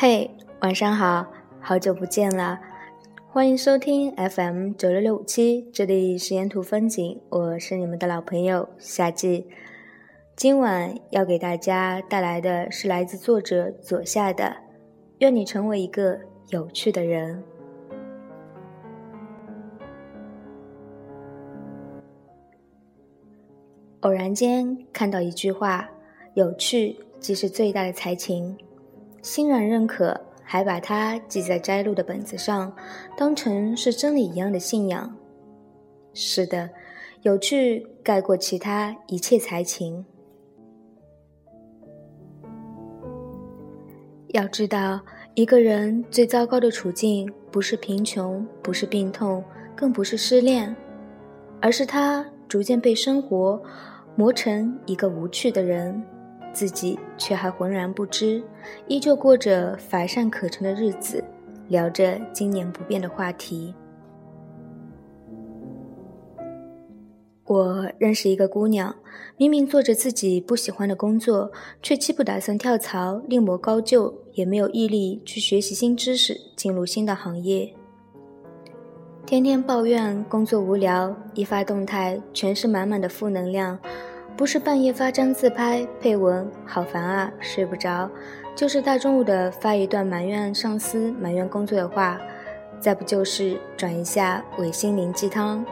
嘿，晚上好，好久不见了，欢迎收听 FM 九六六五七，这里是沿途风景，我是你们的老朋友夏季。今晚要给大家带来的是来自作者左下的《愿你成为一个有趣的人》。偶然间看到一句话：“有趣即是最大的才情。”欣然认可，还把它记在摘录的本子上，当成是真理一样的信仰。是的，有趣盖过其他一切才情。要知道，一个人最糟糕的处境，不是贫穷，不是病痛，更不是失恋，而是他逐渐被生活磨成一个无趣的人。自己却还浑然不知，依旧过着乏善可陈的日子，聊着经年不变的话题。我认识一个姑娘，明明做着自己不喜欢的工作，却既不打算跳槽另谋高就，也没有毅力去学习新知识，进入新的行业。天天抱怨工作无聊，一发动态全是满满的负能量。不是半夜发张自拍配文“好烦啊，睡不着”，就是大中午的发一段埋怨上司、埋怨工作的话，再不就是转一下伪心灵鸡汤，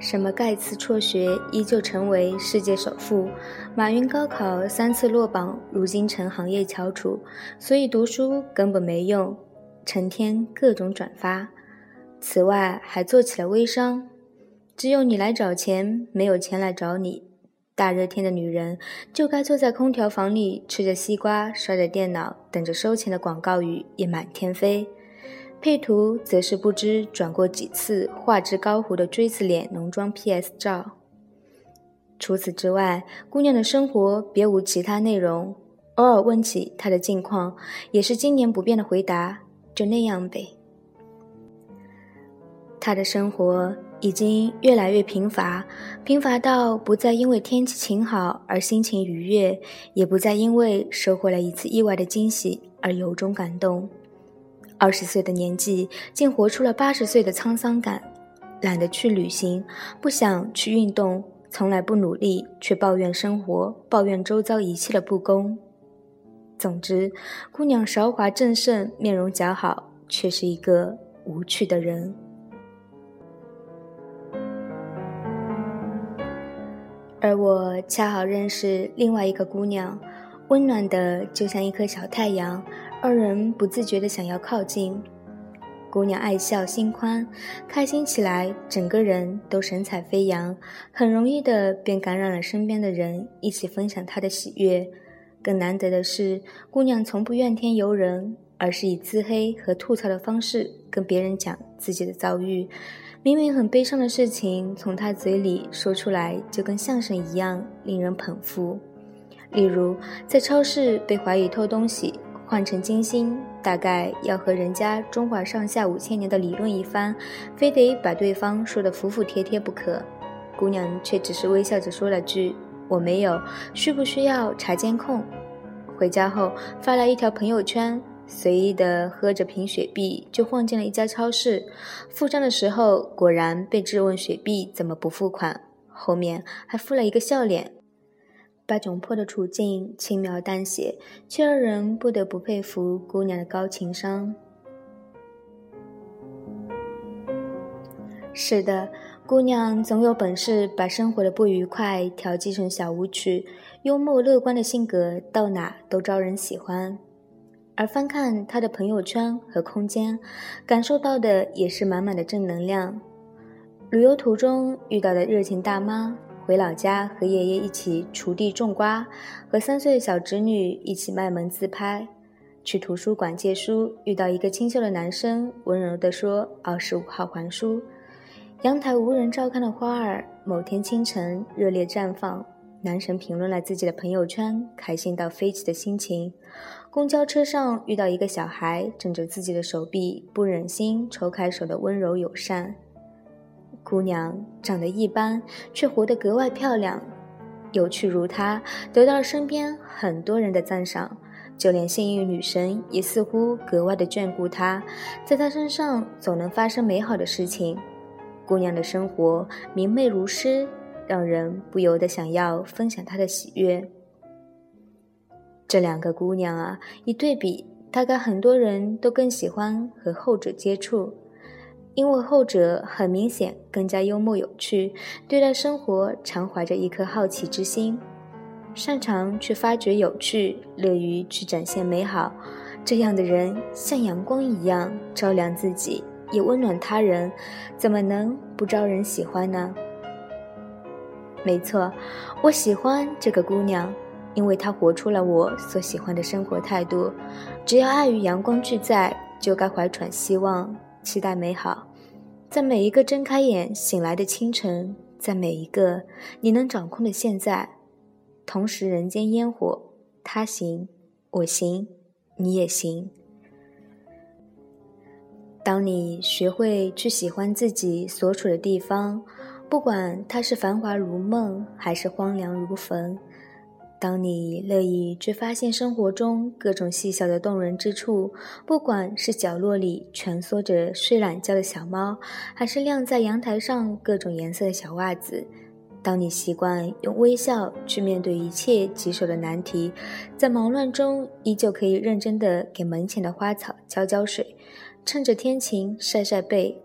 什么盖茨辍学依旧成为世界首富，马云高考三次落榜，如今成行业翘楚，所以读书根本没用，成天各种转发。此外还做起了微商，只有你来找钱，没有钱来找你。大热天的女人就该坐在空调房里吃着西瓜，刷着电脑，等着收钱的广告语也满天飞。配图则是不知转过几次画质高糊的锥子脸浓妆 PS 照。除此之外，姑娘的生活别无其他内容。偶尔问起她的近况，也是经年不变的回答：就那样呗。她的生活。已经越来越贫乏，贫乏到不再因为天气晴好而心情愉悦，也不再因为收获了一次意外的惊喜而由衷感动。二十岁的年纪，竟活出了八十岁的沧桑感。懒得去旅行，不想去运动，从来不努力，却抱怨生活，抱怨周遭一切的不公。总之，姑娘韶华正盛，面容姣好，却是一个无趣的人。而我恰好认识另外一个姑娘，温暖的就像一颗小太阳，二人不自觉的想要靠近。姑娘爱笑心宽，开心起来，整个人都神采飞扬，很容易的便感染了身边的人，一起分享她的喜悦。更难得的是，姑娘从不怨天尤人，而是以自黑和吐槽的方式跟别人讲自己的遭遇。明明很悲伤的事情，从他嘴里说出来，就跟相声一样令人捧腹。例如，在超市被怀疑偷东西，换成金星，大概要和人家中华上下五千年的理论一番，非得把对方说得服服帖帖不可。姑娘却只是微笑着说了句：“我没有，需不需要查监控？”回家后发来一条朋友圈。随意的喝着瓶雪碧，就晃进了一家超市。付账的时候，果然被质问雪碧怎么不付款，后面还附了一个笑脸，把窘迫的处境轻描淡写，却让人不得不佩服姑娘的高情商。是的，姑娘总有本事把生活的不愉快调剂成小舞曲，幽默乐观的性格到哪都招人喜欢。而翻看他的朋友圈和空间，感受到的也是满满的正能量。旅游途中遇到的热情大妈，回老家和爷爷一起锄地种瓜，和三岁的小侄女一起卖萌自拍。去图书馆借书，遇到一个清秀的男生，温柔地说：“二十五号还书。”阳台无人照看的花儿，某天清晨热烈绽放。男神评论了自己的朋友圈，开心到飞起的心情。公交车上遇到一个小孩，枕着自己的手臂，不忍心抽开手的温柔友善。姑娘长得一般，却活得格外漂亮，有趣如她，得到了身边很多人的赞赏。就连幸运女神也似乎格外的眷顾她，在她身上总能发生美好的事情。姑娘的生活明媚如诗，让人不由得想要分享她的喜悦。这两个姑娘啊，一对比，大概很多人都更喜欢和后者接触，因为后者很明显更加幽默有趣，对待生活常怀着一颗好奇之心。擅长去发掘有趣，乐于去展现美好，这样的人像阳光一样照亮自己，也温暖他人，怎么能不招人喜欢呢？没错，我喜欢这个姑娘，因为他活出了我所喜欢的生活态度。只要爱与阳光俱在，就该怀揣希望，期待美好。在每一个睁开眼醒来的清晨，在每一个你能掌控的现在。同时，人间烟火，他行我行，你也行。当你学会去喜欢自己所处的地方，不管它是繁华如梦，还是荒凉如坟；当你乐意去发现生活中各种细小的动人之处，不管是角落里蜷缩着睡懒觉的小猫，还是晾在阳台上各种颜色的小袜子。当你习惯用微笑去面对一切棘手的难题，在忙乱中依旧可以认真的给门前的花草浇浇水，趁着天晴晒晒背。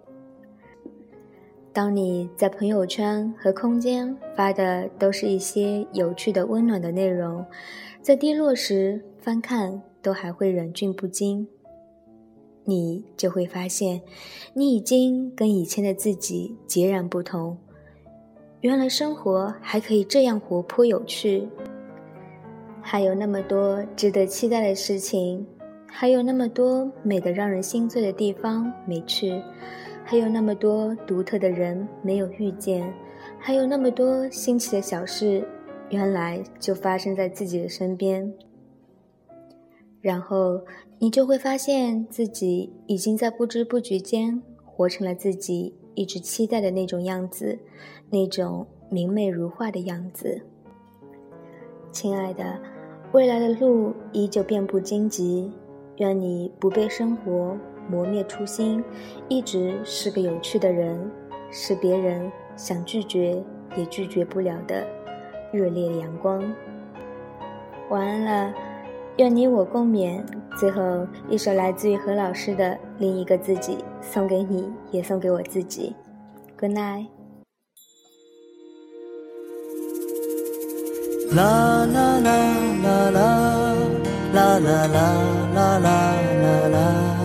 当你在朋友圈和空间发的都是一些有趣的、温暖的内容，在低落时翻看都还会忍俊不禁，你就会发现，你已经跟以前的自己截然不同。原来生活还可以这样活泼有趣，还有那么多值得期待的事情，还有那么多美得让人心醉的地方没去，还有那么多独特的人没有遇见，还有那么多新奇的小事，原来就发生在自己的身边。然后你就会发现自己已经在不知不觉间活成了自己一直期待的那种样子。那种明媚如画的样子，亲爱的，未来的路依旧遍布荆棘，愿你不被生活磨灭初心，一直是个有趣的人，是别人想拒绝也拒绝不了的热烈阳光。晚安了，愿你我共勉。最后一首来自于何老师的《另一个自己》，送给你，也送给我自己。Good night。啦啦啦啦啦啦啦啦啦啦啦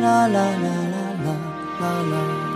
啦啦啦啦啦啦啦。